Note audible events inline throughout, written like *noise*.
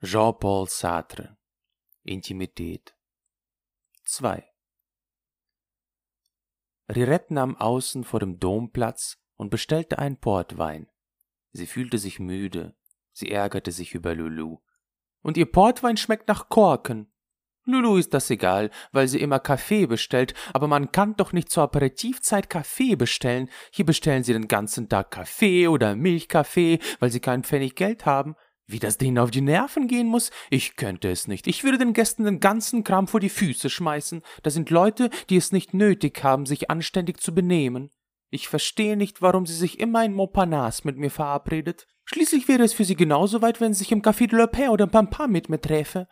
Jean-Paul Sartre Intimität 2 Rirette nahm außen vor dem Dom Platz und bestellte einen Portwein. Sie fühlte sich müde, sie ärgerte sich über Lulu. Und ihr Portwein schmeckt nach Korken. Lulu ist das egal, weil sie immer Kaffee bestellt, aber man kann doch nicht zur Aperitivzeit Kaffee bestellen. Hier bestellen sie den ganzen Tag Kaffee oder Milchkaffee, weil sie keinen Pfennig Geld haben. Wie das denen auf die Nerven gehen muss, ich könnte es nicht. Ich würde den Gästen den ganzen Kram vor die Füße schmeißen. Das sind Leute, die es nicht nötig haben, sich anständig zu benehmen. Ich verstehe nicht, warum sie sich immer in Montparnasse mit mir verabredet. Schließlich wäre es für sie genauso weit, wenn sie sich im Café de la Paix oder im Pampa mit mir träfe.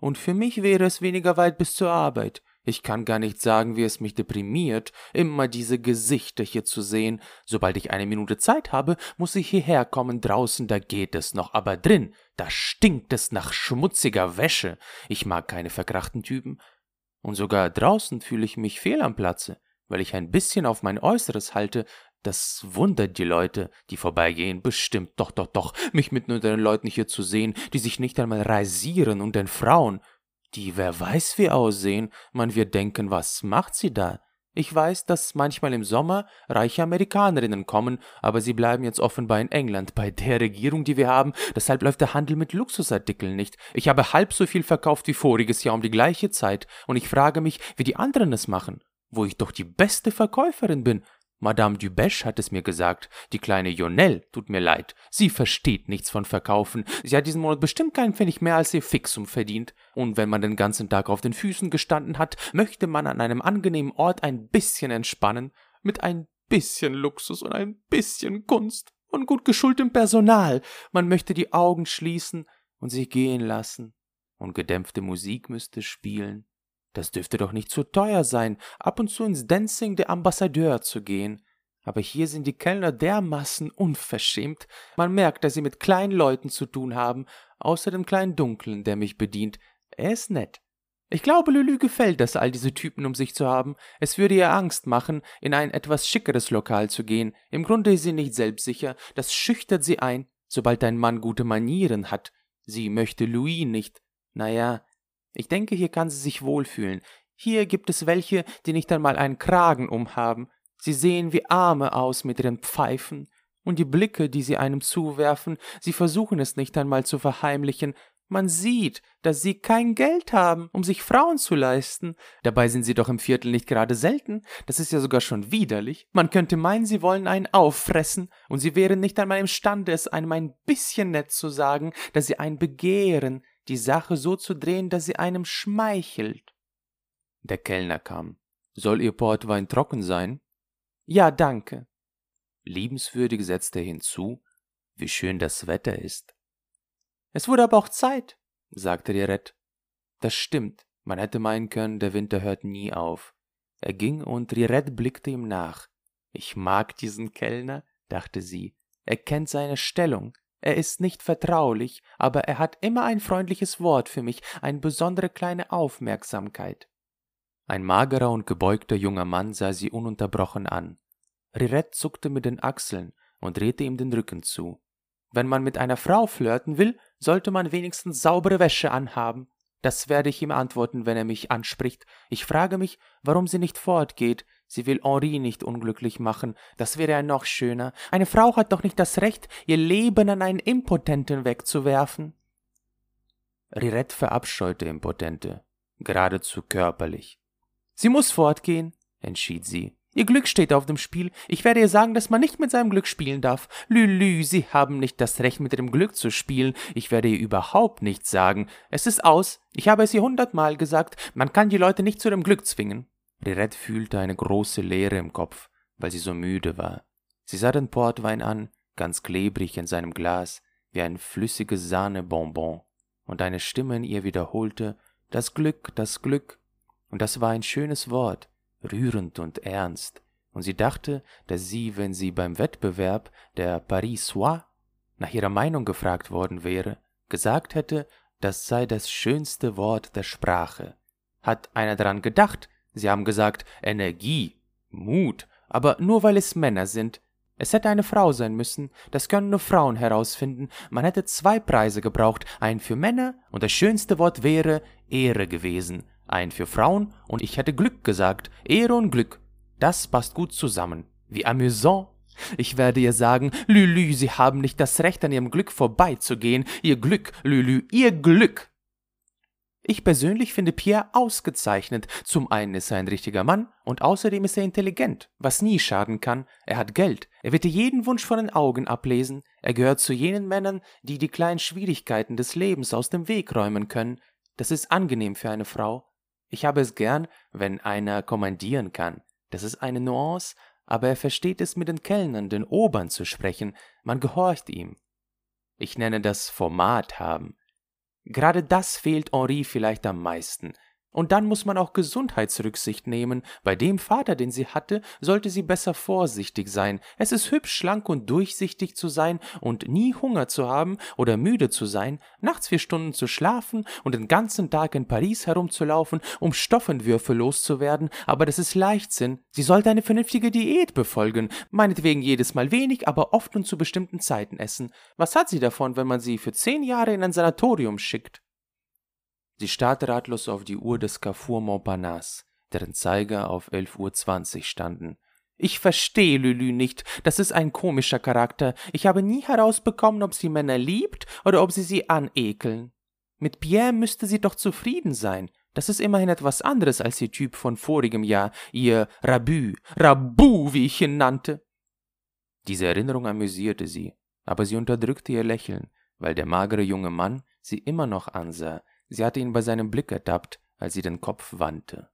Und für mich wäre es weniger weit bis zur Arbeit. Ich kann gar nicht sagen, wie es mich deprimiert, immer diese Gesichter hier zu sehen. Sobald ich eine Minute Zeit habe, muss ich hierher kommen. Draußen, da geht es noch, aber drin, da stinkt es nach schmutziger Wäsche. Ich mag keine verkrachten Typen. Und sogar draußen fühle ich mich fehl am Platze, weil ich ein bisschen auf mein Äußeres halte. Das wundert die Leute, die vorbeigehen, bestimmt. Doch, doch, doch, mich mitten unter den Leuten hier zu sehen, die sich nicht einmal rasieren und den Frauen die wer weiß wie aussehen, man wird denken, was macht sie da? Ich weiß, dass manchmal im Sommer reiche Amerikanerinnen kommen, aber sie bleiben jetzt offenbar in England bei der Regierung, die wir haben, deshalb läuft der Handel mit Luxusartikeln nicht. Ich habe halb so viel verkauft wie voriges Jahr um die gleiche Zeit, und ich frage mich, wie die anderen es machen, wo ich doch die beste Verkäuferin bin, Madame Dubesch hat es mir gesagt. Die kleine Jonelle tut mir leid. Sie versteht nichts von Verkaufen. Sie hat diesen Monat bestimmt keinen Pfennig mehr als ihr Fixum verdient. Und wenn man den ganzen Tag auf den Füßen gestanden hat, möchte man an einem angenehmen Ort ein bisschen entspannen. Mit ein bisschen Luxus und ein bisschen Kunst und gut geschultem Personal. Man möchte die Augen schließen und sich gehen lassen. Und gedämpfte Musik müsste spielen. Das dürfte doch nicht zu teuer sein, ab und zu ins Dancing der Ambassadeur zu gehen. Aber hier sind die Kellner dermaßen unverschämt. Man merkt, dass sie mit kleinen Leuten zu tun haben, außer dem kleinen Dunklen, der mich bedient. Er ist nett. Ich glaube, Lülü gefällt das, all diese Typen um sich zu haben. Es würde ihr Angst machen, in ein etwas schickeres Lokal zu gehen. Im Grunde ist sie nicht selbstsicher. Das schüchtert sie ein, sobald ein Mann gute Manieren hat. Sie möchte Louis nicht. Naja, ich denke, hier kann sie sich wohlfühlen. Hier gibt es welche, die nicht einmal einen Kragen umhaben. Sie sehen wie Arme aus mit ihren Pfeifen. Und die Blicke, die sie einem zuwerfen, sie versuchen es nicht einmal zu verheimlichen. Man sieht, dass sie kein Geld haben, um sich Frauen zu leisten. Dabei sind sie doch im Viertel nicht gerade selten. Das ist ja sogar schon widerlich. Man könnte meinen, sie wollen einen auffressen, und sie wären nicht einmal imstande, es einem ein bisschen nett zu sagen, dass sie einen begehren, die Sache so zu drehen, dass sie einem schmeichelt. Der Kellner kam. Soll Ihr Portwein trocken sein? Ja, danke. Liebenswürdig setzte er hinzu, wie schön das Wetter ist. Es wurde aber auch Zeit, sagte Rirette. Das stimmt, man hätte meinen können, der Winter hört nie auf. Er ging und Rirette blickte ihm nach. Ich mag diesen Kellner, dachte sie. Er kennt seine Stellung, er ist nicht vertraulich, aber er hat immer ein freundliches Wort für mich, eine besondere kleine Aufmerksamkeit. Ein magerer und gebeugter junger Mann sah sie ununterbrochen an. Rirette zuckte mit den Achseln und drehte ihm den Rücken zu. Wenn man mit einer Frau flirten will, sollte man wenigstens saubere Wäsche anhaben. Das werde ich ihm antworten, wenn er mich anspricht. Ich frage mich, warum sie nicht fortgeht, Sie will Henri nicht unglücklich machen, das wäre ja noch schöner. Eine Frau hat doch nicht das Recht, ihr Leben an einen Impotenten wegzuwerfen. Rirette verabscheute Impotente, geradezu körperlich. Sie muss fortgehen, entschied sie. Ihr Glück steht auf dem Spiel. Ich werde ihr sagen, dass man nicht mit seinem Glück spielen darf. Lülü, Sie haben nicht das Recht, mit Ihrem Glück zu spielen. Ich werde ihr überhaupt nichts sagen. Es ist aus. Ich habe es ihr hundertmal gesagt. Man kann die Leute nicht zu dem Glück zwingen. Rirette fühlte eine große Leere im Kopf, weil sie so müde war. Sie sah den Portwein an, ganz klebrig in seinem Glas, wie ein flüssiges Sahnebonbon, und eine Stimme in ihr wiederholte Das Glück, das Glück. Und das war ein schönes Wort, rührend und ernst, und sie dachte, dass sie, wenn sie beim Wettbewerb der Paris Soir nach ihrer Meinung gefragt worden wäre, gesagt hätte, das sei das schönste Wort der Sprache. Hat einer daran gedacht, Sie haben gesagt Energie, Mut, aber nur weil es Männer sind. Es hätte eine Frau sein müssen, das können nur Frauen herausfinden. Man hätte zwei Preise gebraucht, einen für Männer und das schönste Wort wäre Ehre gewesen, einen für Frauen und ich hätte Glück gesagt, Ehre und Glück. Das passt gut zusammen. Wie amüsant. Ich werde ihr sagen, Lülü, Sie haben nicht das Recht, an Ihrem Glück vorbeizugehen. Ihr Glück, Lülü, Ihr Glück. Ich persönlich finde Pierre ausgezeichnet. Zum einen ist er ein richtiger Mann und außerdem ist er intelligent, was nie schaden kann. Er hat Geld, er wird dir jeden Wunsch von den Augen ablesen. Er gehört zu jenen Männern, die die kleinen Schwierigkeiten des Lebens aus dem Weg räumen können. Das ist angenehm für eine Frau. Ich habe es gern, wenn einer kommandieren kann. Das ist eine Nuance, aber er versteht es mit den Kellnern, den Obern zu sprechen. Man gehorcht ihm. Ich nenne das Format haben. Gerade das fehlt Henri vielleicht am meisten. Und dann muss man auch Gesundheitsrücksicht nehmen. Bei dem Vater, den sie hatte, sollte sie besser vorsichtig sein. Es ist hübsch, schlank und durchsichtig zu sein und nie Hunger zu haben oder müde zu sein, nachts vier Stunden zu schlafen und den ganzen Tag in Paris herumzulaufen, um Stoffenwürfe loszuwerden. Aber das ist Leichtsinn. Sie sollte eine vernünftige Diät befolgen. Meinetwegen jedes Mal wenig, aber oft und zu bestimmten Zeiten essen. Was hat sie davon, wenn man sie für zehn Jahre in ein Sanatorium schickt? Sie starrte ratlos auf die Uhr des Carrefour Montparnasse, deren Zeiger auf 11.20 Uhr standen. Ich verstehe Lülü nicht. Das ist ein komischer Charakter. Ich habe nie herausbekommen, ob sie Männer liebt oder ob sie sie anekeln. Mit Pierre müsste sie doch zufrieden sein. Das ist immerhin etwas anderes als ihr Typ von vorigem Jahr, ihr Rabü, Rabu, wie ich ihn nannte. Diese Erinnerung amüsierte sie, aber sie unterdrückte ihr Lächeln, weil der magere junge Mann sie immer noch ansah, Sie hatte ihn bei seinem Blick ertappt, als sie den Kopf wandte.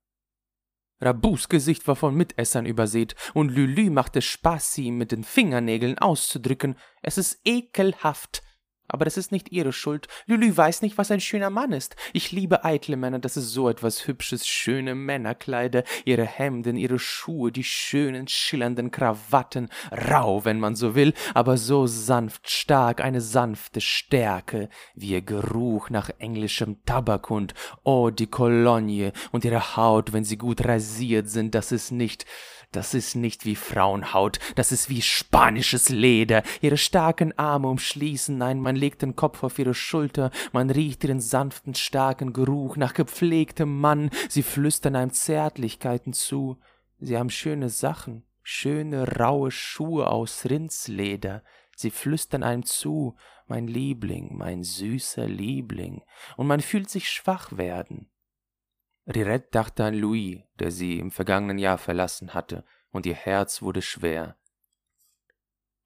Rabus Gesicht war von Mitessern übersät, und Lülü machte Spaß, sie ihm mit den Fingernägeln auszudrücken. Es ist ekelhaft, aber das ist nicht ihre Schuld. Lülü weiß nicht, was ein schöner Mann ist. Ich liebe eitle Männer, das ist so etwas Hübsches, schöne Männerkleider, ihre Hemden, ihre Schuhe, die schönen, schillernden Krawatten, rau, wenn man so will, aber so sanft stark, eine sanfte Stärke, wie ihr Geruch nach englischem Tabak und oh, die Cologne und ihre Haut, wenn sie gut rasiert sind, das ist nicht, das ist nicht wie Frauenhaut, das ist wie spanisches Leder. Ihre starken Arme umschließen, nein, man legt den Kopf auf ihre Schulter, man riecht ihren sanften, starken Geruch nach gepflegtem Mann, sie flüstern einem Zärtlichkeiten zu. Sie haben schöne Sachen, schöne, raue Schuhe aus Rindsleder. Sie flüstern einem zu, mein Liebling, mein süßer Liebling, und man fühlt sich schwach werden. Rirette dachte an Louis, der sie im vergangenen Jahr verlassen hatte, und ihr Herz wurde schwer.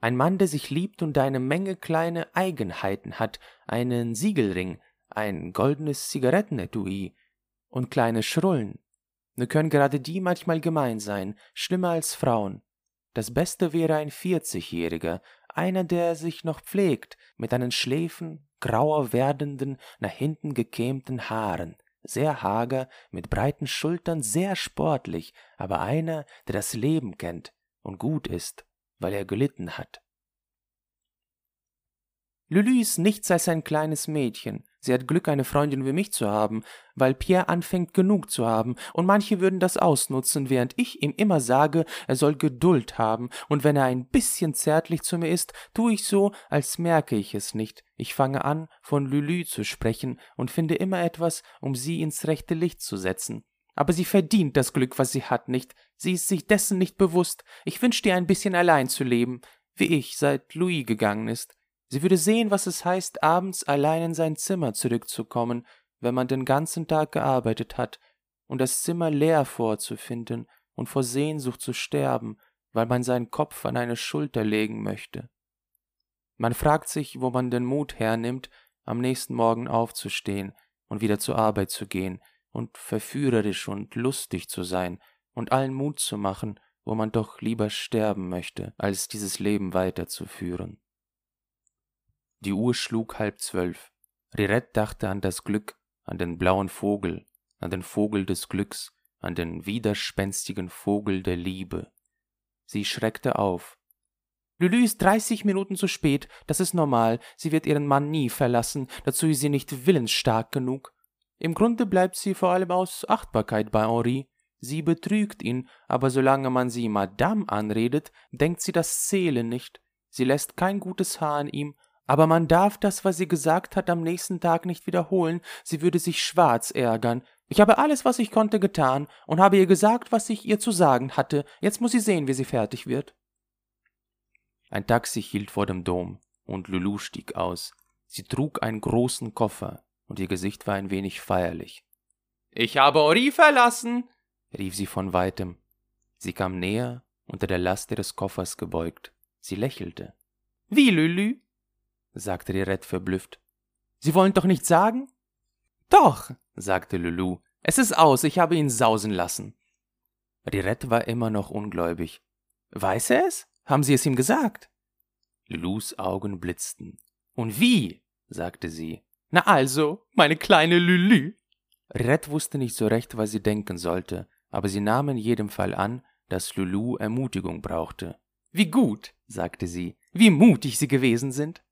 Ein Mann, der sich liebt und eine Menge kleine Eigenheiten hat, einen Siegelring, ein goldenes Zigarettenetui und kleine Schrullen. Nur können gerade die manchmal gemein sein, schlimmer als Frauen. Das Beste wäre ein Vierzigjähriger, einer, der sich noch pflegt, mit einen Schläfen, grauer werdenden, nach hinten gekämmten Haaren, sehr hager, mit breiten Schultern, sehr sportlich, aber einer, der das Leben kennt und gut ist, weil er gelitten hat. Lülü ist nichts als ein kleines Mädchen. Sie hat Glück, eine Freundin wie mich zu haben, weil Pierre anfängt genug zu haben, und manche würden das ausnutzen, während ich ihm immer sage, er soll Geduld haben, und wenn er ein bisschen zärtlich zu mir ist, tue ich so, als merke ich es nicht. Ich fange an, von Lülü zu sprechen und finde immer etwas, um sie ins rechte Licht zu setzen. Aber sie verdient das Glück, was sie hat, nicht. Sie ist sich dessen nicht bewusst. Ich wünschte ihr ein bisschen allein zu leben, wie ich, seit Louis gegangen ist. Sie würde sehen, was es heißt, abends allein in sein Zimmer zurückzukommen, wenn man den ganzen Tag gearbeitet hat, und das Zimmer leer vorzufinden und vor Sehnsucht zu sterben, weil man seinen Kopf an eine Schulter legen möchte. Man fragt sich, wo man den Mut hernimmt, am nächsten Morgen aufzustehen und wieder zur Arbeit zu gehen und verführerisch und lustig zu sein und allen Mut zu machen, wo man doch lieber sterben möchte, als dieses Leben weiterzuführen. Die Uhr schlug halb zwölf. Rirette dachte an das Glück, an den blauen Vogel, an den Vogel des Glücks, an den widerspenstigen Vogel der Liebe. Sie schreckte auf. Lülü ist dreißig Minuten zu spät, das ist normal, sie wird ihren Mann nie verlassen, dazu ist sie nicht willensstark genug. Im Grunde bleibt sie vor allem aus Achtbarkeit bei Henri. Sie betrügt ihn, aber solange man sie Madame anredet, denkt sie das Zählen nicht. Sie lässt kein gutes Haar an ihm, aber man darf das, was sie gesagt hat, am nächsten Tag nicht wiederholen, sie würde sich schwarz ärgern. Ich habe alles, was ich konnte, getan und habe ihr gesagt, was ich ihr zu sagen hatte. Jetzt muss sie sehen, wie sie fertig wird. Ein Taxi hielt vor dem Dom, und Lulu stieg aus. Sie trug einen großen Koffer, und ihr Gesicht war ein wenig feierlich. Ich habe Ori verlassen, rief sie von weitem. Sie kam näher, unter der Last ihres Koffers gebeugt. Sie lächelte. Wie, Lülü? Sagte Rirette verblüfft. Sie wollen doch nicht sagen? Doch, sagte Lulu. Es ist aus, ich habe ihn sausen lassen. Rirette war immer noch ungläubig. Weiß er es? Haben Sie es ihm gesagt? Lulus Augen blitzten. Und wie? sagte sie. Na also, meine kleine Lülü. Rirette wusste nicht so recht, was sie denken sollte, aber sie nahm in jedem Fall an, dass Lulu Ermutigung brauchte. Wie gut, sagte sie, wie mutig Sie gewesen sind.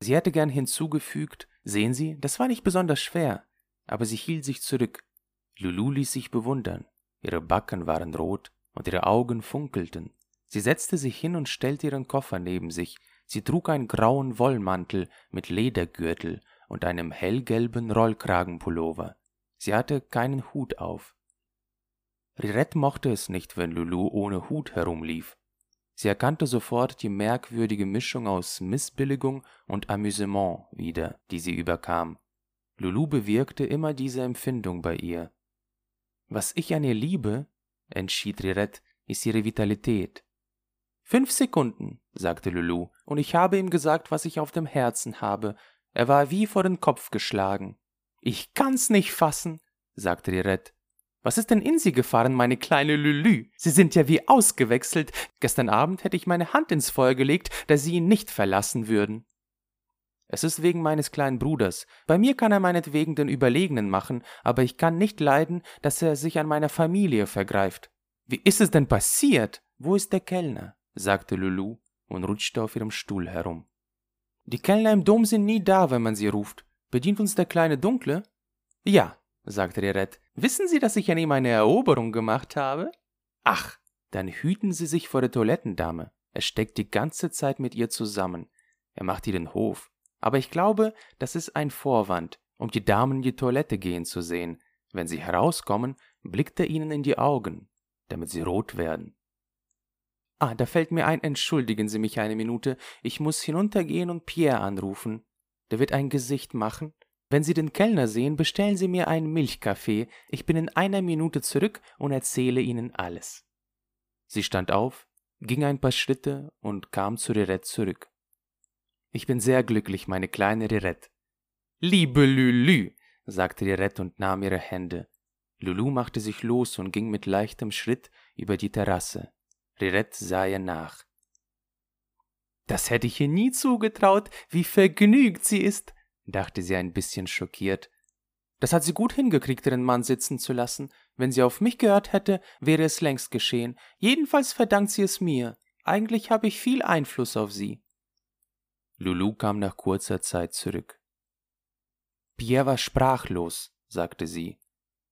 Sie hätte gern hinzugefügt, sehen Sie, das war nicht besonders schwer, aber sie hielt sich zurück. Lulu ließ sich bewundern. Ihre Backen waren rot und ihre Augen funkelten. Sie setzte sich hin und stellte ihren Koffer neben sich. Sie trug einen grauen Wollmantel mit Ledergürtel und einem hellgelben Rollkragenpullover. Sie hatte keinen Hut auf. Rirette mochte es nicht, wenn Lulu ohne Hut herumlief. Sie erkannte sofort die merkwürdige Mischung aus Missbilligung und Amüsement wieder, die sie überkam. Lulu bewirkte immer diese Empfindung bei ihr. Was ich an ihr liebe, entschied Rirette, ist ihre Vitalität. Fünf Sekunden, sagte Lulu, und ich habe ihm gesagt, was ich auf dem Herzen habe. Er war wie vor den Kopf geschlagen. Ich kann's nicht fassen, sagte Rirette. Was ist denn in Sie gefahren, meine kleine Lülü? Sie sind ja wie ausgewechselt. Gestern Abend hätte ich meine Hand ins Feuer gelegt, da Sie ihn nicht verlassen würden. Es ist wegen meines kleinen Bruders. Bei mir kann er meinetwegen den Überlegenen machen, aber ich kann nicht leiden, dass er sich an meiner Familie vergreift. Wie ist es denn passiert? Wo ist der Kellner? sagte Lulu und rutschte auf ihrem Stuhl herum. Die Kellner im Dom sind nie da, wenn man sie ruft. Bedient uns der kleine Dunkle? Ja, sagte der Red. Wissen Sie, dass ich an ihm eine Eroberung gemacht habe? Ach, dann hüten Sie sich vor der Toilettendame. Er steckt die ganze Zeit mit ihr zusammen. Er macht ihr den Hof. Aber ich glaube, das ist ein Vorwand, um die Damen in die Toilette gehen zu sehen. Wenn sie herauskommen, blickt er ihnen in die Augen, damit sie rot werden. Ah, da fällt mir ein, entschuldigen Sie mich eine Minute, ich muss hinuntergehen und Pierre anrufen. Der wird ein Gesicht machen wenn Sie den Kellner sehen, bestellen Sie mir einen Milchkaffee. Ich bin in einer Minute zurück und erzähle Ihnen alles. Sie stand auf, ging ein paar Schritte und kam zu Rirette zurück. Ich bin sehr glücklich, meine kleine Rirette. Liebe Lülü, sagte Rirette und nahm ihre Hände. Lulu machte sich los und ging mit leichtem Schritt über die Terrasse. Rirette sah ihr nach. Das hätte ich ihr nie zugetraut, wie vergnügt sie ist, dachte sie ein bisschen schockiert. Das hat sie gut hingekriegt, ihren Mann sitzen zu lassen. Wenn sie auf mich gehört hätte, wäre es längst geschehen. Jedenfalls verdankt sie es mir. Eigentlich habe ich viel Einfluss auf sie. Lulu kam nach kurzer Zeit zurück. Pierre war sprachlos, sagte sie.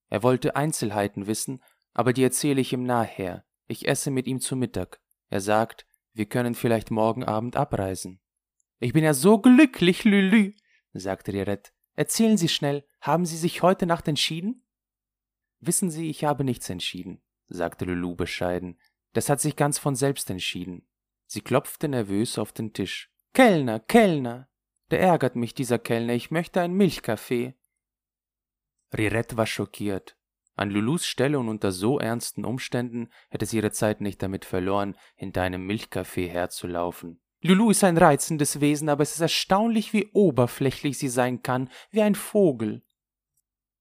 Er wollte Einzelheiten wissen, aber die erzähle ich ihm nachher. Ich esse mit ihm zu Mittag. Er sagt, wir können vielleicht morgen Abend abreisen. Ich bin ja so glücklich, Lülü, sagte Rirette. Erzählen Sie schnell, haben Sie sich heute Nacht entschieden? Wissen Sie, ich habe nichts entschieden, sagte Lulu bescheiden. Das hat sich ganz von selbst entschieden. Sie klopfte nervös auf den Tisch. Kellner, Kellner! Der ärgert mich, dieser Kellner, ich möchte einen Milchkaffee. Rirette war schockiert. An Lulus Stelle und unter so ernsten Umständen hätte sie ihre Zeit nicht damit verloren, hinter einem Milchkaffee herzulaufen. Lulu ist ein reizendes Wesen, aber es ist erstaunlich, wie oberflächlich sie sein kann, wie ein Vogel.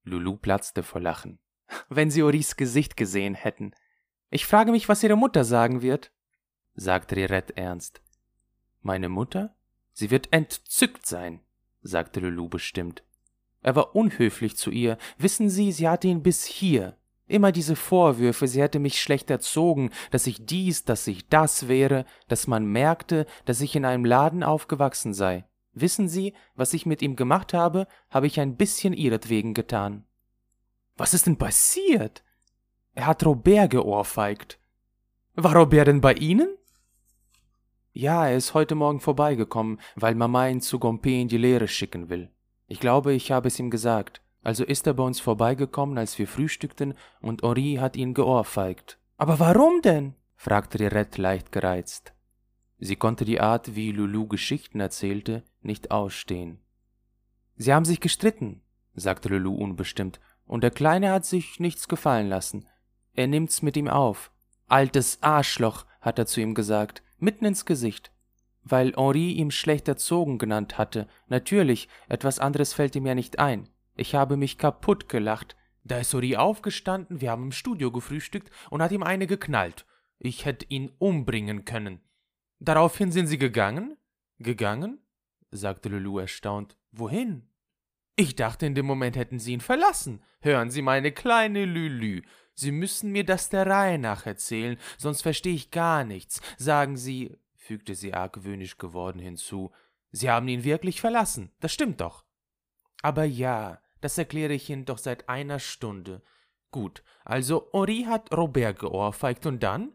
Lulu platzte vor Lachen. *laughs* Wenn Sie Oris Gesicht gesehen hätten. Ich frage mich, was Ihre Mutter sagen wird, sagte Rirette ernst. Meine Mutter? Sie wird entzückt sein, sagte Lulu bestimmt. Er war unhöflich zu ihr. Wissen Sie, sie hatte ihn bis hier. Immer diese Vorwürfe, sie hätte mich schlecht erzogen, dass ich dies, dass ich das wäre, dass man merkte, dass ich in einem Laden aufgewachsen sei. Wissen Sie, was ich mit ihm gemacht habe, habe ich ein bisschen ihretwegen getan. Was ist denn passiert? Er hat Robert geohrfeigt. War Robert denn bei Ihnen? Ja, er ist heute Morgen vorbeigekommen, weil Mama ihn zu Gompe in die Lehre schicken will. Ich glaube, ich habe es ihm gesagt. Also ist er bei uns vorbeigekommen, als wir frühstückten, und Henri hat ihn geohrfeigt. Aber warum denn? fragte Rirette leicht gereizt. Sie konnte die Art, wie Lulu Geschichten erzählte, nicht ausstehen. Sie haben sich gestritten, sagte Lulu unbestimmt, und der Kleine hat sich nichts gefallen lassen. Er nimmt's mit ihm auf. Altes Arschloch, hat er zu ihm gesagt, mitten ins Gesicht. Weil Henri ihm schlecht erzogen genannt hatte. Natürlich, etwas anderes fällt ihm ja nicht ein. Ich habe mich kaputt gelacht. Da ist Henri aufgestanden, wir haben im Studio gefrühstückt und hat ihm eine geknallt. Ich hätte ihn umbringen können. Daraufhin sind sie gegangen? Gegangen? sagte Lulu erstaunt. Wohin? Ich dachte, in dem Moment hätten Sie ihn verlassen. Hören Sie, meine kleine Lülü, Sie müssen mir das der Reihe nach erzählen, sonst verstehe ich gar nichts. Sagen Sie, fügte sie argwöhnisch geworden hinzu, Sie haben ihn wirklich verlassen, das stimmt doch. Aber ja, das erkläre ich Ihnen doch seit einer Stunde. Gut, also Henri hat Robert geohrfeigt und dann?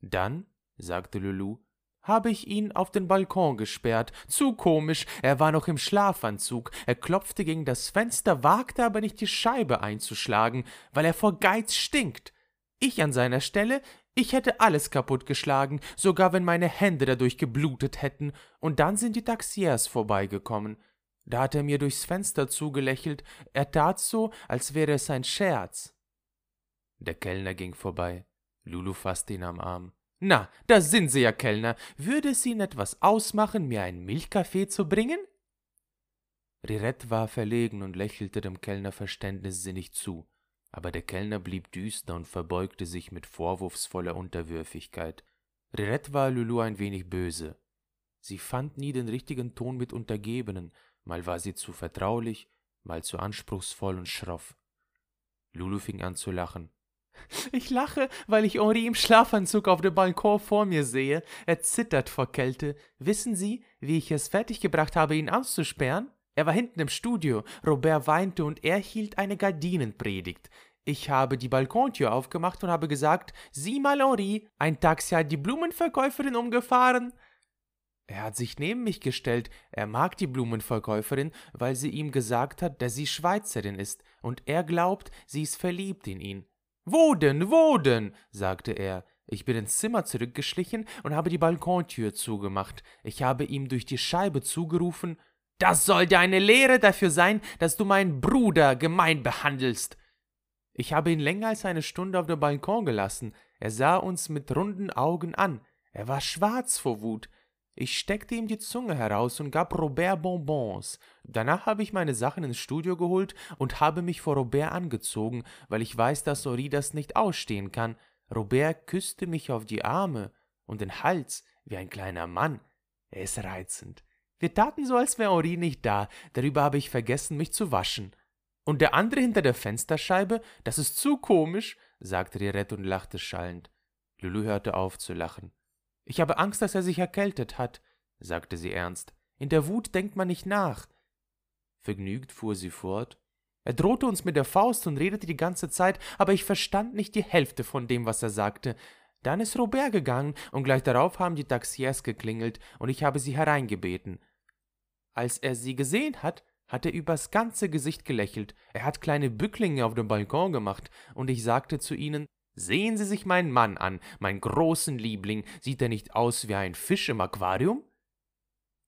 Dann, sagte Lulu, habe ich ihn auf den Balkon gesperrt. Zu komisch, er war noch im Schlafanzug. Er klopfte gegen das Fenster, wagte aber nicht die Scheibe einzuschlagen, weil er vor Geiz stinkt. Ich an seiner Stelle, ich hätte alles kaputtgeschlagen, sogar wenn meine Hände dadurch geblutet hätten, und dann sind die Taxiers vorbeigekommen. Da hat er mir durchs Fenster zugelächelt, er tat so, als wäre es ein Scherz. Der Kellner ging vorbei. Lulu fasste ihn am Arm. Na, da sind Sie ja, Kellner. Würde es Ihnen etwas ausmachen, mir einen Milchkaffee zu bringen? Rirette war verlegen und lächelte dem Kellner verständnissinnig zu, aber der Kellner blieb düster und verbeugte sich mit vorwurfsvoller Unterwürfigkeit. Rirette war Lulu ein wenig böse. Sie fand nie den richtigen Ton mit Untergebenen, mal war sie zu vertraulich, mal zu anspruchsvoll und schroff. Lulu fing an zu lachen. *laughs* Ich lache, weil ich Henri im Schlafanzug auf dem Balkon vor mir sehe. Er zittert vor Kälte. Wissen Sie, wie ich es fertiggebracht habe, ihn auszusperren? Er war hinten im Studio. Robert weinte und er hielt eine Gardinenpredigt. Ich habe die Balkontür aufgemacht und habe gesagt: Sieh mal, Henri, ein Taxi hat die Blumenverkäuferin umgefahren. Er hat sich neben mich gestellt. Er mag die Blumenverkäuferin, weil sie ihm gesagt hat, dass sie Schweizerin ist, und er glaubt, sie ist verliebt in ihn. Wo denn, wo denn? sagte er. Ich bin ins Zimmer zurückgeschlichen und habe die Balkontür zugemacht. Ich habe ihm durch die Scheibe zugerufen Das soll dir eine Lehre dafür sein, dass du meinen Bruder gemein behandelst. Ich habe ihn länger als eine Stunde auf dem Balkon gelassen. Er sah uns mit runden Augen an. Er war schwarz vor Wut. Ich steckte ihm die Zunge heraus und gab Robert Bonbons. Danach habe ich meine Sachen ins Studio geholt und habe mich vor Robert angezogen, weil ich weiß, dass Ori das nicht ausstehen kann. Robert küsste mich auf die Arme und den Hals wie ein kleiner Mann. Er ist reizend. Wir taten so, als wäre Ori nicht da. Darüber habe ich vergessen, mich zu waschen. Und der andere hinter der Fensterscheibe, das ist zu komisch, sagte Rirette und lachte schallend. Lulu hörte auf zu lachen. Ich habe Angst, dass er sich erkältet hat, sagte sie ernst. In der Wut denkt man nicht nach. Vergnügt fuhr sie fort. Er drohte uns mit der Faust und redete die ganze Zeit, aber ich verstand nicht die Hälfte von dem, was er sagte. Dann ist Robert gegangen, und gleich darauf haben die Taxiers geklingelt, und ich habe sie hereingebeten. Als er sie gesehen hat, hat er übers ganze Gesicht gelächelt, er hat kleine Bücklinge auf dem Balkon gemacht, und ich sagte zu ihnen, Sehen Sie sich meinen Mann an, meinen großen Liebling, sieht er nicht aus wie ein Fisch im Aquarium?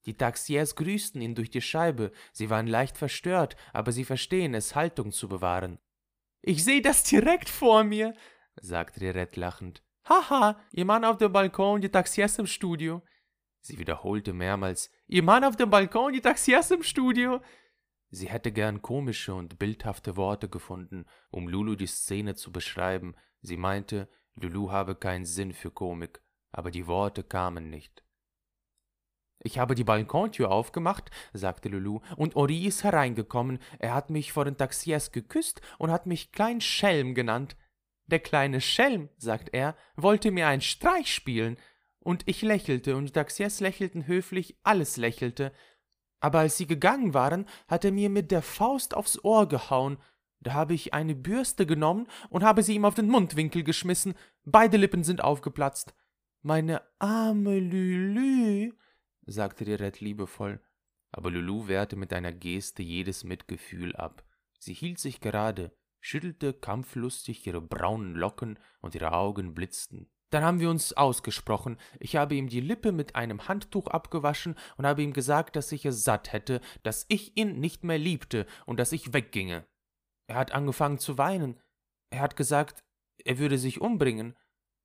Die Taxiers grüßten ihn durch die Scheibe, sie waren leicht verstört, aber sie verstehen es, Haltung zu bewahren. Ich sehe das direkt vor mir, sagte Rirette lachend. Haha, Ihr Mann auf dem Balkon, die Taxiers im Studio. Sie wiederholte mehrmals, Ihr Mann auf dem Balkon, die Taxiers im Studio. Sie hätte gern komische und bildhafte Worte gefunden, um Lulu die Szene zu beschreiben, Sie meinte, Lulu habe keinen Sinn für Komik, aber die Worte kamen nicht. Ich habe die Balkontür aufgemacht, sagte Lulu, und Ori ist hereingekommen. Er hat mich vor den Taxiers geküsst und hat mich Klein Schelm genannt. Der kleine Schelm, sagt er, wollte mir einen Streich spielen. Und ich lächelte, und die Taxiers lächelten höflich, alles lächelte. Aber als sie gegangen waren, hat er mir mit der Faust aufs Ohr gehauen. Da habe ich eine Bürste genommen und habe sie ihm auf den Mundwinkel geschmissen. Beide Lippen sind aufgeplatzt. Meine arme Lülü, sagte die Red liebevoll. Aber Lulu wehrte mit einer Geste jedes Mitgefühl ab. Sie hielt sich gerade, schüttelte kampflustig ihre braunen Locken und ihre Augen blitzten. Dann haben wir uns ausgesprochen. Ich habe ihm die Lippe mit einem Handtuch abgewaschen und habe ihm gesagt, dass ich es satt hätte, dass ich ihn nicht mehr liebte und dass ich wegginge. Er hat angefangen zu weinen. Er hat gesagt, er würde sich umbringen.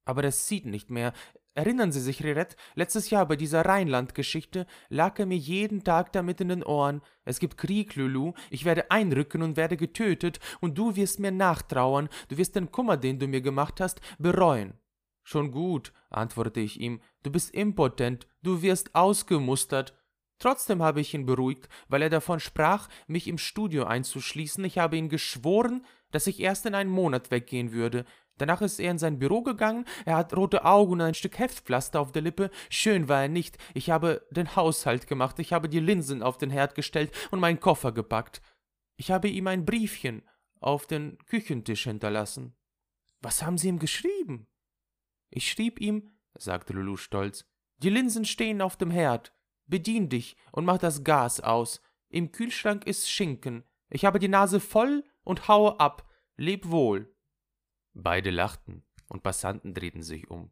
Aber das sieht nicht mehr. Erinnern Sie sich, Rirette, letztes Jahr bei dieser Rheinland-Geschichte lag er mir jeden Tag damit in den Ohren. Es gibt Krieg, Lulu, ich werde einrücken und werde getötet, und du wirst mir nachtrauern, du wirst den Kummer, den du mir gemacht hast, bereuen. Schon gut, antwortete ich ihm, du bist impotent, du wirst ausgemustert. Trotzdem habe ich ihn beruhigt, weil er davon sprach, mich im Studio einzuschließen. Ich habe ihn geschworen, dass ich erst in einen Monat weggehen würde. Danach ist er in sein Büro gegangen, er hat rote Augen und ein Stück Heftpflaster auf der Lippe. Schön war er nicht. Ich habe den Haushalt gemacht, ich habe die Linsen auf den Herd gestellt und meinen Koffer gepackt. Ich habe ihm ein Briefchen auf den Küchentisch hinterlassen. Was haben Sie ihm geschrieben? Ich schrieb ihm, sagte Lulu stolz, die Linsen stehen auf dem Herd. Bedien dich und mach das Gas aus. Im Kühlschrank ist Schinken. Ich habe die Nase voll und haue ab. Leb wohl. Beide lachten, und Passanten drehten sich um.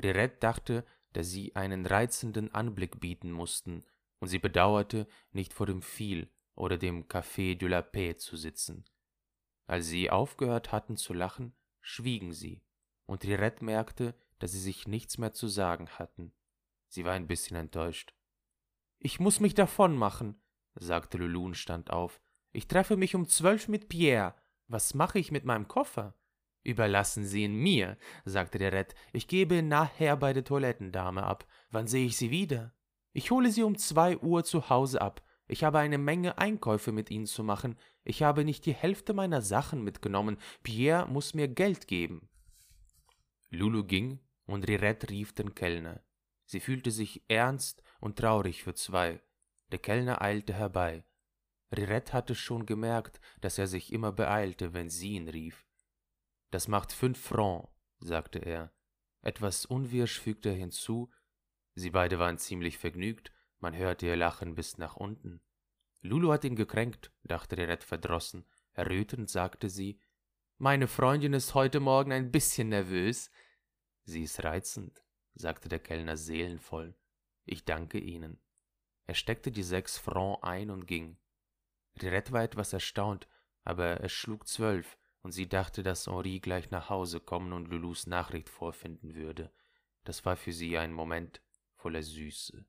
Rirette dachte, dass sie einen reizenden Anblick bieten mussten, und sie bedauerte, nicht vor dem Viel oder dem Café de la Paix zu sitzen. Als sie aufgehört hatten zu lachen, schwiegen sie, und Rirette merkte, dass sie sich nichts mehr zu sagen hatten. Sie war ein bisschen enttäuscht. Ich muss mich davon machen, sagte Lulu und stand auf. Ich treffe mich um zwölf mit Pierre. Was mache ich mit meinem Koffer? Überlassen Sie ihn mir, sagte der Rett. Ich gebe nachher bei der Toilettendame ab. Wann sehe ich Sie wieder? Ich hole Sie um zwei Uhr zu Hause ab. Ich habe eine Menge Einkäufe mit Ihnen zu machen. Ich habe nicht die Hälfte meiner Sachen mitgenommen. Pierre muss mir Geld geben. Lulu ging und Rirette rief den Kellner. Sie fühlte sich ernst und traurig für zwei. Der Kellner eilte herbei. Rirette hatte schon gemerkt, dass er sich immer beeilte, wenn sie ihn rief. Das macht fünf Francs, sagte er. Etwas unwirsch fügte er hinzu. Sie beide waren ziemlich vergnügt, man hörte ihr Lachen bis nach unten. Lulu hat ihn gekränkt, dachte Rirette verdrossen. Errötend sagte sie, meine Freundin ist heute Morgen ein bisschen nervös. Sie ist reizend, sagte der Kellner seelenvoll. Ich danke Ihnen. Er steckte die sechs Francs ein und ging. Rirette war etwas erstaunt, aber es schlug zwölf, und sie dachte, dass Henri gleich nach Hause kommen und Lulus Nachricht vorfinden würde. Das war für sie ein Moment voller Süße.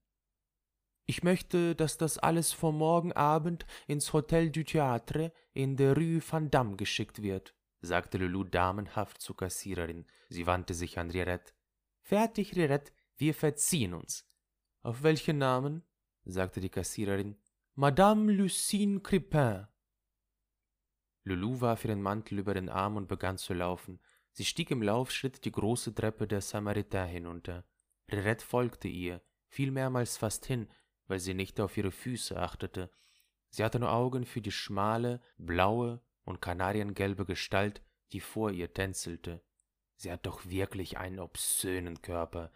Ich möchte, dass das alles vor morgen Abend ins Hotel du Théâtre in der Rue Van Damme geschickt wird, sagte Lulu damenhaft zur Kassiererin. Sie wandte sich an Rirette. Fertig, Rirette, wir verziehen uns. Auf welchen Namen? sagte die Kassiererin. Madame Lucine Crepin. Lulu warf ihren Mantel über den Arm und begann zu laufen. Sie stieg im Laufschritt die große Treppe der Samaritain hinunter. Rirette folgte ihr, fiel mehrmals fast hin, weil sie nicht auf ihre Füße achtete. Sie hatte nur Augen für die schmale, blaue und kanariengelbe Gestalt, die vor ihr tänzelte. Sie hat doch wirklich einen obszönen Körper,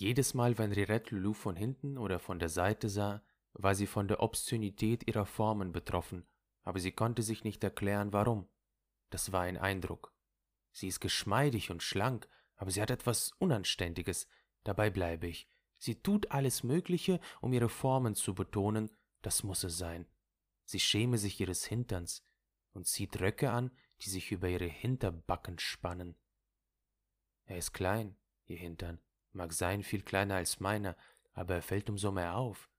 jedes Mal, wenn Rirette Lulu von hinten oder von der Seite sah, war sie von der Obszönität ihrer Formen betroffen, aber sie konnte sich nicht erklären, warum. Das war ein Eindruck. Sie ist geschmeidig und schlank, aber sie hat etwas Unanständiges. Dabei bleibe ich. Sie tut alles Mögliche, um ihre Formen zu betonen, das muss es sein. Sie schäme sich ihres Hinterns und zieht Röcke an, die sich über ihre Hinterbacken spannen. Er ist klein, ihr Hintern, mag sein viel kleiner als meiner, aber er fällt umso mehr auf.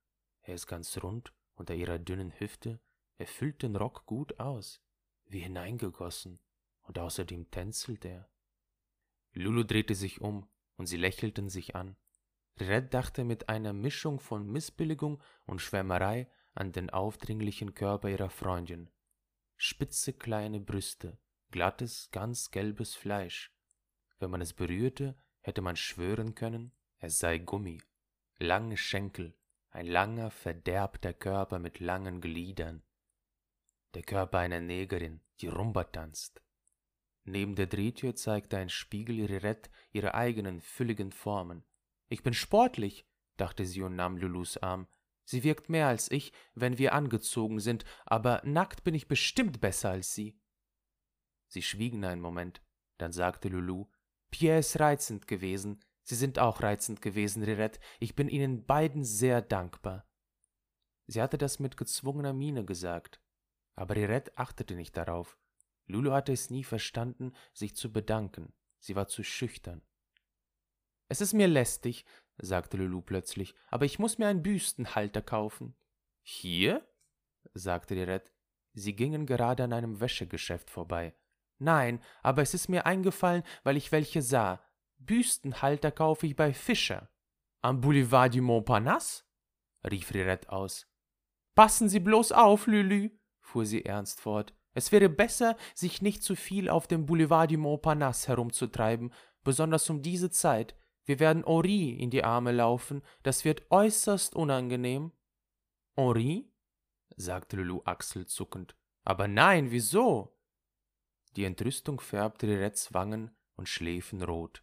Er ist ganz rund unter ihrer dünnen Hüfte, er füllt den Rock gut aus, wie hineingegossen, und außerdem tänzelt er. Lulu drehte sich um, und sie lächelten sich an. Red dachte mit einer Mischung von Missbilligung und Schwärmerei an den aufdringlichen Körper ihrer Freundin. Spitze kleine Brüste, glattes, ganz gelbes Fleisch. Wenn man es berührte, hätte man schwören können, es sei Gummi, lange Schenkel, ein langer, verderbter Körper mit langen Gliedern. der Körper einer Negerin, die Rumba tanzt. Neben der Drehtür zeigte ein Spiegel Rirette ihre eigenen fülligen Formen. Ich bin sportlich, dachte sie und nahm Lulus Arm. Sie wirkt mehr als ich, wenn wir angezogen sind, aber nackt bin ich bestimmt besser als sie. Sie schwiegen einen Moment, dann sagte Lulu, Pierre ist reizend gewesen, Sie sind auch reizend gewesen, Rirette, ich bin Ihnen beiden sehr dankbar. Sie hatte das mit gezwungener Miene gesagt, aber Rirette achtete nicht darauf. Lulu hatte es nie verstanden, sich zu bedanken, sie war zu schüchtern. Es ist mir lästig, sagte Lulu plötzlich, aber ich muss mir einen Büstenhalter kaufen. Hier? sagte Rirette. Sie gingen gerade an einem Wäschegeschäft vorbei. Nein, aber es ist mir eingefallen, weil ich welche sah. Büstenhalter kaufe ich bei Fischer. Am Boulevard du Montparnasse? rief Rirette aus. Passen Sie bloß auf, Lülü, fuhr sie ernst fort. Es wäre besser, sich nicht zu viel auf dem Boulevard du Montparnasse herumzutreiben, besonders um diese Zeit. Wir werden Henri in die Arme laufen, das wird äußerst unangenehm. Henri? sagte Lulu achselzuckend. Aber nein, wieso? Die Entrüstung färbte Rirettes Wangen und Schläfen rot.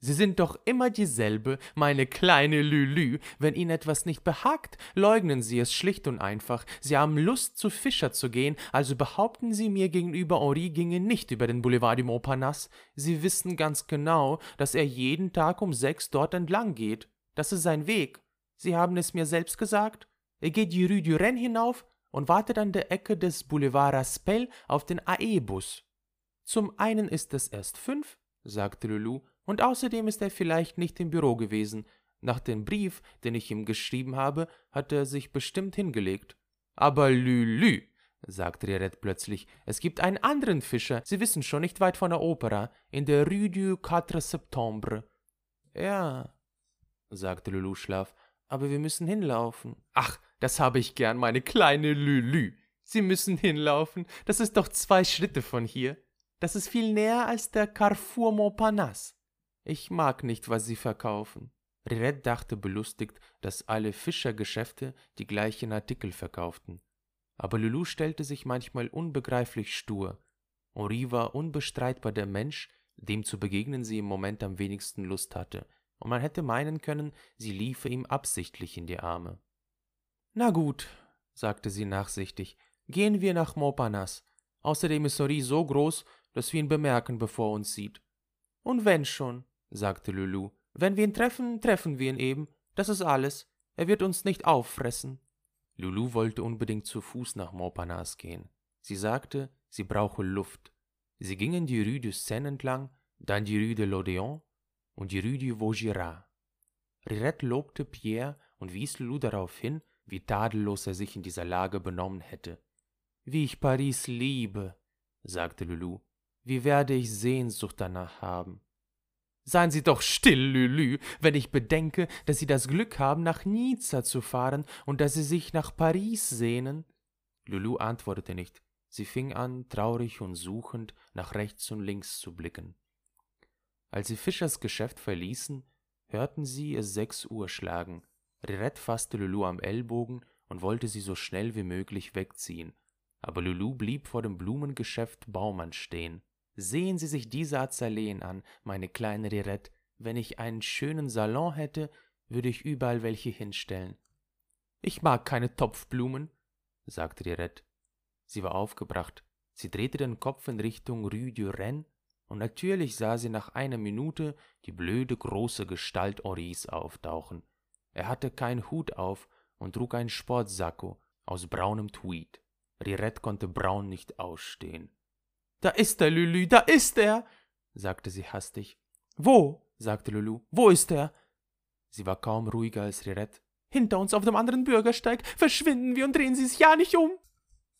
Sie sind doch immer dieselbe, meine kleine Lülü. Wenn Ihnen etwas nicht behagt, leugnen Sie es schlicht und einfach. Sie haben Lust, zu Fischer zu gehen, also behaupten Sie mir gegenüber, Henri ginge nicht über den Boulevard du Montparnasse. Sie wissen ganz genau, dass er jeden Tag um sechs dort entlang geht. Das ist sein Weg. Sie haben es mir selbst gesagt. Er geht die Rue du Rennes hinauf und wartet an der Ecke des Boulevard Raspail auf den AE-Bus. Zum einen ist es erst fünf, sagte Lulu, und außerdem ist er vielleicht nicht im Büro gewesen. Nach dem Brief, den ich ihm geschrieben habe, hat er sich bestimmt hingelegt. Aber Lülü, sagte Rirette plötzlich, es gibt einen anderen Fischer, Sie wissen schon, nicht weit von der Opera, in der Rue du Quatre Septembre. Ja, sagte Lulu schlaff, aber wir müssen hinlaufen. Ach, das habe ich gern, meine kleine Lülü. Sie müssen hinlaufen, das ist doch zwei Schritte von hier. Das ist viel näher als der Carrefour Montparnasse. Ich mag nicht, was sie verkaufen. Rirette dachte belustigt, dass alle Fischergeschäfte die gleichen Artikel verkauften. Aber Lulu stellte sich manchmal unbegreiflich stur. Henri war unbestreitbar der Mensch, dem zu begegnen sie im Moment am wenigsten Lust hatte, und man hätte meinen können, sie liefe ihm absichtlich in die Arme. Na gut, sagte sie nachsichtig, gehen wir nach Montparnasse. Außerdem ist Henri so groß, dass wir ihn bemerken, bevor er uns sieht. Und wenn schon, sagte Lulu. Wenn wir ihn treffen, treffen wir ihn eben. Das ist alles. Er wird uns nicht auffressen. Lulu wollte unbedingt zu Fuß nach Montparnasse gehen. Sie sagte, sie brauche Luft. Sie gingen die Rue du Seine entlang, dann die Rue de l'Odéon und die Rue du Vaugirard. Rirette lobte Pierre und wies Lulu darauf hin, wie tadellos er sich in dieser Lage benommen hätte. Wie ich Paris liebe, sagte Lulu, wie werde ich Sehnsucht danach haben. Seien Sie doch still, Lülü, wenn ich bedenke, dass Sie das Glück haben, nach Nizza zu fahren und dass Sie sich nach Paris sehnen. Lulu antwortete nicht. Sie fing an, traurig und suchend nach rechts und links zu blicken. Als sie Fischers Geschäft verließen, hörten sie es sechs Uhr schlagen. Rirette fasste Lulu am Ellbogen und wollte sie so schnell wie möglich wegziehen. Aber Lulu blieb vor dem Blumengeschäft Baumann stehen. Sehen Sie sich diese Azaleen an, meine kleine Rirette. Wenn ich einen schönen Salon hätte, würde ich überall welche hinstellen. Ich mag keine Topfblumen, sagte Rirette. Sie war aufgebracht. Sie drehte den Kopf in Richtung Rue du Rennes, und natürlich sah sie nach einer Minute die blöde große Gestalt Henris auftauchen. Er hatte keinen Hut auf und trug einen Sportsacko aus braunem Tweed. Rirette konnte Braun nicht ausstehen. Da ist er, Lülü, da ist er, sagte sie hastig. Wo? sagte Lulu. Wo ist er? Sie war kaum ruhiger als Rirette. Hinter uns auf dem anderen Bürgersteig. Verschwinden wir und drehen Sie sich ja nicht um.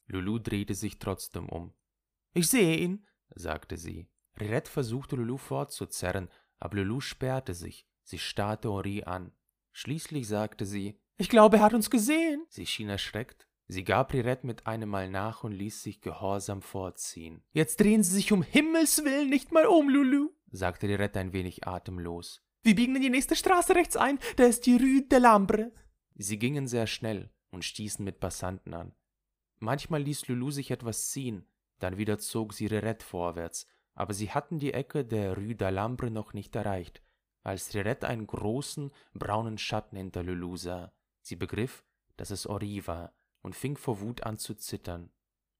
Lulu drehte sich trotzdem um. Ich sehe ihn, sagte sie. Rirette versuchte Lulu fortzuzerren, aber Lulu sperrte sich. Sie starrte Henri an. Schließlich sagte sie, ich glaube, er hat uns gesehen. Sie schien erschreckt. Sie gab Rirette mit einem Mal nach und ließ sich gehorsam fortziehen. Jetzt drehen Sie sich um Himmels willen nicht mal um, Lulu, sagte Rirette ein wenig atemlos. Wir biegen in die nächste Straße rechts ein, da ist die Rue de l'Ambre. Sie gingen sehr schnell und stießen mit Passanten an. Manchmal ließ Lulu sich etwas ziehen, dann wieder zog sie Rirette vorwärts, aber sie hatten die Ecke der Rue d'Alambre noch nicht erreicht, als Rirette einen großen, braunen Schatten hinter Lulu sah. Sie begriff, dass es Henri war und fing vor Wut an zu zittern.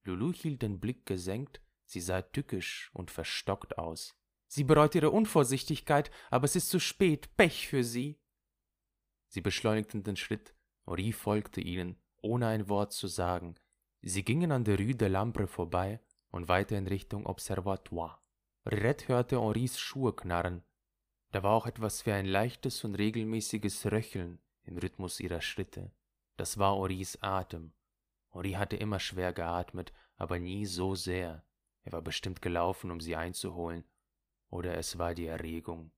Lulu hielt den Blick gesenkt, sie sah tückisch und verstockt aus. Sie bereut ihre Unvorsichtigkeit, aber es ist zu spät, Pech für sie. Sie beschleunigten den Schritt, Henri folgte ihnen, ohne ein Wort zu sagen. Sie gingen an der Rue de Lambre vorbei und weiter in Richtung Observatoire. Rirette hörte Henris Schuhe knarren. Da war auch etwas wie ein leichtes und regelmäßiges Röcheln im Rhythmus ihrer Schritte. Das war Henris Atem. Henri hatte immer schwer geatmet, aber nie so sehr. Er war bestimmt gelaufen, um sie einzuholen. Oder es war die Erregung.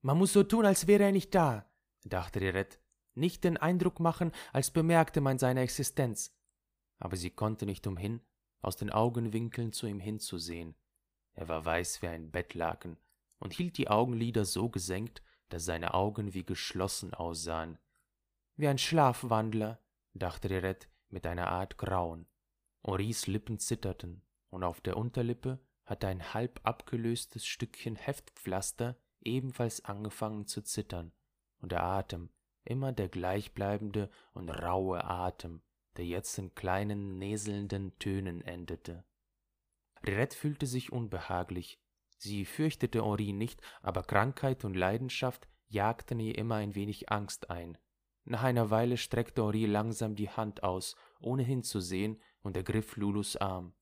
Man muss so tun, als wäre er nicht da, dachte Rirette. Nicht den Eindruck machen, als bemerkte man seine Existenz aber sie konnte nicht umhin, aus den Augenwinkeln zu ihm hinzusehen. Er war weiß wie ein Bettlaken und hielt die Augenlider so gesenkt, dass seine Augen wie geschlossen aussahen. Wie ein Schlafwandler, dachte Rirette mit einer Art Grauen. Henris Lippen zitterten, und auf der Unterlippe hatte ein halb abgelöstes Stückchen Heftpflaster ebenfalls angefangen zu zittern, und der Atem, immer der gleichbleibende und raue Atem, der jetzt in kleinen, näselnden Tönen endete. Rirette fühlte sich unbehaglich. Sie fürchtete Henri nicht, aber Krankheit und Leidenschaft jagten ihr immer ein wenig Angst ein. Nach einer Weile streckte Henri langsam die Hand aus, ohne hinzusehen, und ergriff Lulus Arm.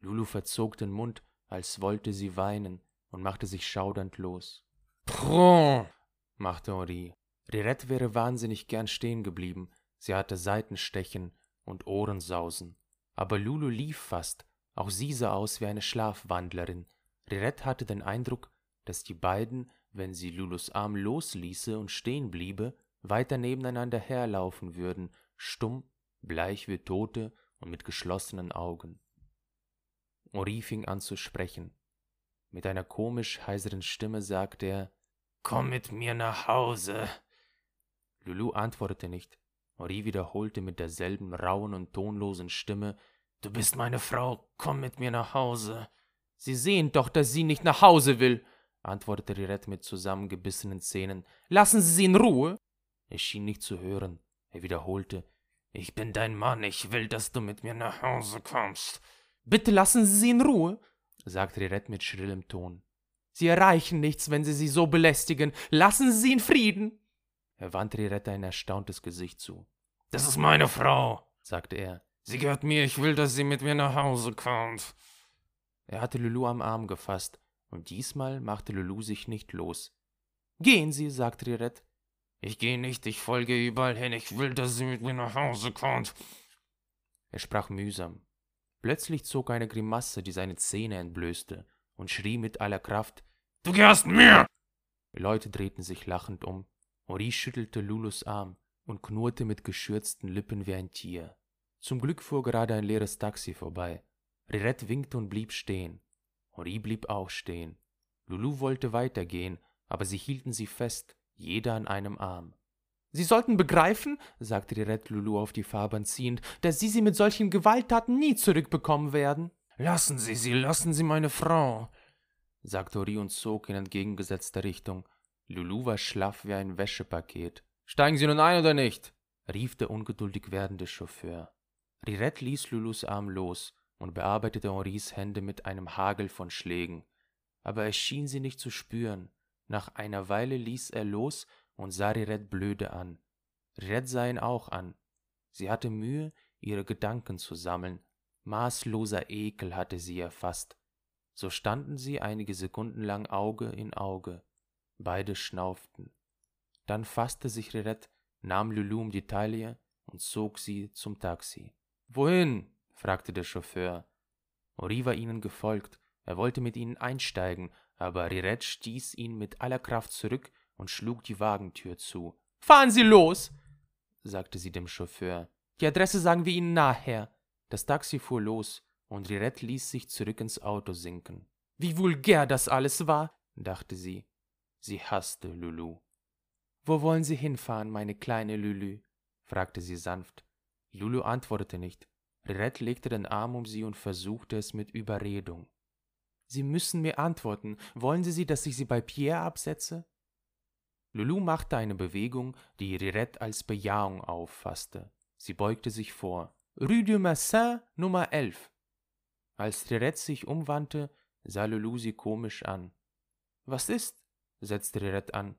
Lulu verzog den Mund, als wollte sie weinen, und machte sich schaudernd los. Prrrr, machte Henri. Rirette wäre wahnsinnig gern stehen geblieben. Sie hatte Seitenstechen und Ohrensausen. Aber Lulu lief fast, auch sie sah aus wie eine Schlafwandlerin. Rirette hatte den Eindruck, dass die beiden, wenn sie Lulus Arm losließe und stehen bliebe, weiter nebeneinander herlaufen würden, stumm, bleich wie Tote und mit geschlossenen Augen. Ori fing an zu sprechen. Mit einer komisch heiseren Stimme sagte er Komm mit mir nach Hause. Lulu antwortete nicht. Henri wiederholte mit derselben rauen und tonlosen Stimme Du bist meine Frau, komm mit mir nach Hause. Sie sehen doch, dass sie nicht nach Hause will, antwortete Rirette mit zusammengebissenen Zähnen. Lassen Sie sie in Ruhe. Er schien nicht zu hören. Er wiederholte Ich bin dein Mann, ich will, dass du mit mir nach Hause kommst. Bitte lassen Sie sie in Ruhe, sagte Rirette mit schrillem Ton. Sie erreichen nichts, wenn Sie sie so belästigen. Lassen Sie sie in Frieden. Er wandte Rirette ein erstauntes Gesicht zu. Das ist meine Frau, sagte er. Sie gehört mir, ich will, dass sie mit mir nach Hause kommt. Er hatte Lulu am Arm gefasst, und diesmal machte Lulu sich nicht los. Gehen Sie, sagte Rirette. Ich gehe nicht, ich folge überall hin, ich will, dass sie mit mir nach Hause kommt. Er sprach mühsam. Plötzlich zog eine Grimasse, die seine Zähne entblößte, und schrie mit aller Kraft Du gehörst mir. Die Leute drehten sich lachend um Henri schüttelte Lulus Arm und knurrte mit geschürzten Lippen wie ein Tier. Zum Glück fuhr gerade ein leeres Taxi vorbei. Rirette winkte und blieb stehen. Henri blieb auch stehen. Lulu wollte weitergehen, aber sie hielten sie fest, jeder an einem Arm. Sie sollten begreifen, sagte Rirette Lulu auf die Fahrbahn ziehend, dass Sie sie mit solchen Gewalttaten nie zurückbekommen werden. Lassen Sie sie, lassen Sie meine Frau, sagte Henri und zog in entgegengesetzter Richtung. Lulu war schlaff wie ein Wäschepaket. Steigen Sie nun ein oder nicht? rief der ungeduldig werdende Chauffeur. Rirette ließ Lulus Arm los und bearbeitete Henris Hände mit einem Hagel von Schlägen. Aber er schien sie nicht zu spüren. Nach einer Weile ließ er los und sah Rirette blöde an. Rirette sah ihn auch an. Sie hatte Mühe, ihre Gedanken zu sammeln. Maßloser Ekel hatte sie erfasst. So standen sie einige Sekunden lang Auge in Auge. Beide schnauften. Dann fasste sich Rirette, nahm Lulu um die Taille und zog sie zum Taxi. Wohin? Fragte der Chauffeur. Ori war ihnen gefolgt. Er wollte mit ihnen einsteigen, aber Rirette stieß ihn mit aller Kraft zurück und schlug die Wagentür zu. Fahren Sie los! sagte sie dem Chauffeur. Die Adresse sagen wir Ihnen nachher. Das Taxi fuhr los, und Rirette ließ sich zurück ins Auto sinken. Wie vulgär das alles war, dachte sie. Sie hasste Lulu. Wo wollen Sie hinfahren, meine kleine Lulu? fragte sie sanft. Lulu antwortete nicht. Rirette legte den Arm um sie und versuchte es mit Überredung. Sie müssen mir antworten. Wollen Sie sie, dass ich sie bei Pierre absetze? Lulu machte eine Bewegung, die Rirette als Bejahung auffasste. Sie beugte sich vor. Rue du Massin, Nummer 11. Als Rirette sich umwandte, sah Lulu sie komisch an. Was ist? setzte Rirette an.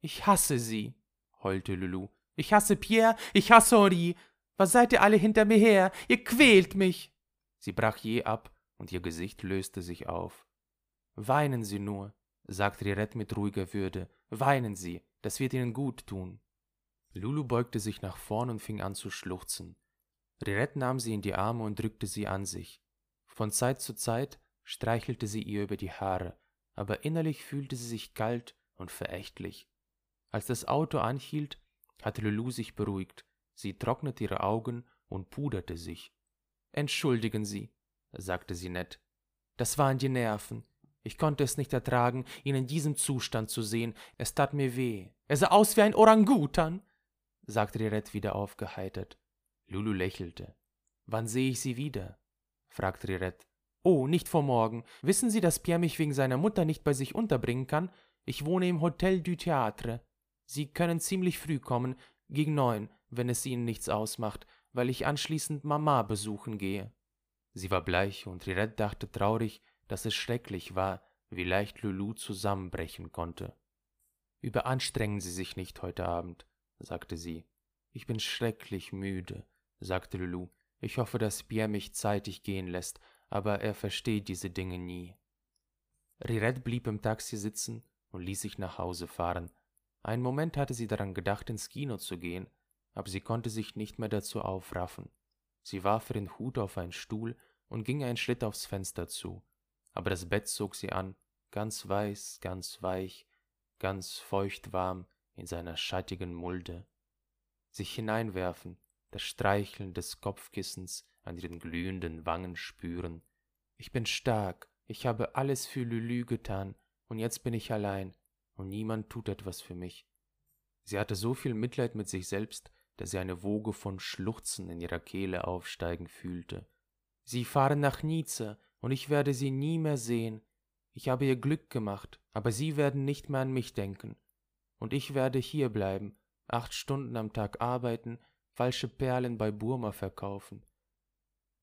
Ich hasse sie, heulte Lulu. Ich hasse Pierre, ich hasse Henri. Was seid ihr alle hinter mir her? Ihr quält mich. Sie brach je ab und ihr Gesicht löste sich auf. Weinen Sie nur, sagte Rirette mit ruhiger Würde. Weinen Sie, das wird Ihnen gut tun. Lulu beugte sich nach vorn und fing an zu schluchzen. Rirette nahm sie in die Arme und drückte sie an sich. Von Zeit zu Zeit streichelte sie ihr über die Haare, aber innerlich fühlte sie sich kalt und verächtlich. Als das Auto anhielt, hatte Lulu sich beruhigt. Sie trocknete ihre Augen und puderte sich. Entschuldigen Sie, sagte sie nett. Das waren die Nerven. Ich konnte es nicht ertragen, ihn in diesem Zustand zu sehen. Es tat mir weh. Er sah aus wie ein Orangutan, sagte Rirette wieder aufgeheitert. Lulu lächelte. Wann sehe ich Sie wieder? fragte Rirette. Oh, nicht vor morgen. Wissen Sie, dass Pierre mich wegen seiner Mutter nicht bei sich unterbringen kann? Ich wohne im Hotel du Théâtre. Sie können ziemlich früh kommen, gegen neun, wenn es Ihnen nichts ausmacht, weil ich anschließend Mama besuchen gehe. Sie war bleich und Rirette dachte traurig, dass es schrecklich war, wie leicht Lulu zusammenbrechen konnte. Überanstrengen Sie sich nicht heute Abend, sagte sie. Ich bin schrecklich müde, sagte Lulu. Ich hoffe, dass Pierre mich zeitig gehen lässt, aber er versteht diese Dinge nie. Rirette blieb im Taxi sitzen und ließ sich nach Hause fahren. Einen Moment hatte sie daran gedacht, ins Kino zu gehen, aber sie konnte sich nicht mehr dazu aufraffen. Sie warf ihren Hut auf einen Stuhl und ging einen Schritt aufs Fenster zu, aber das Bett zog sie an, ganz weiß, ganz weich, ganz feuchtwarm in seiner schattigen Mulde. Sich hineinwerfen, das Streicheln des Kopfkissens an ihren glühenden Wangen spüren. Ich bin stark, ich habe alles für Lülü getan, und jetzt bin ich allein, und niemand tut etwas für mich. Sie hatte so viel Mitleid mit sich selbst, dass sie eine Woge von Schluchzen in ihrer Kehle aufsteigen fühlte. Sie fahren nach Nice, und ich werde sie nie mehr sehen. Ich habe ihr Glück gemacht, aber sie werden nicht mehr an mich denken. Und ich werde hier bleiben, acht Stunden am Tag arbeiten, falsche Perlen bei Burma verkaufen.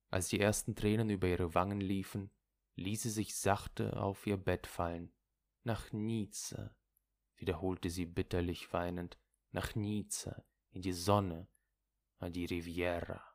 Als die ersten Tränen über ihre Wangen liefen, ließ sie sich sachte auf ihr Bett fallen. Nach Nice, wiederholte sie bitterlich weinend, nach Nice, in die Sonne, an die Riviera.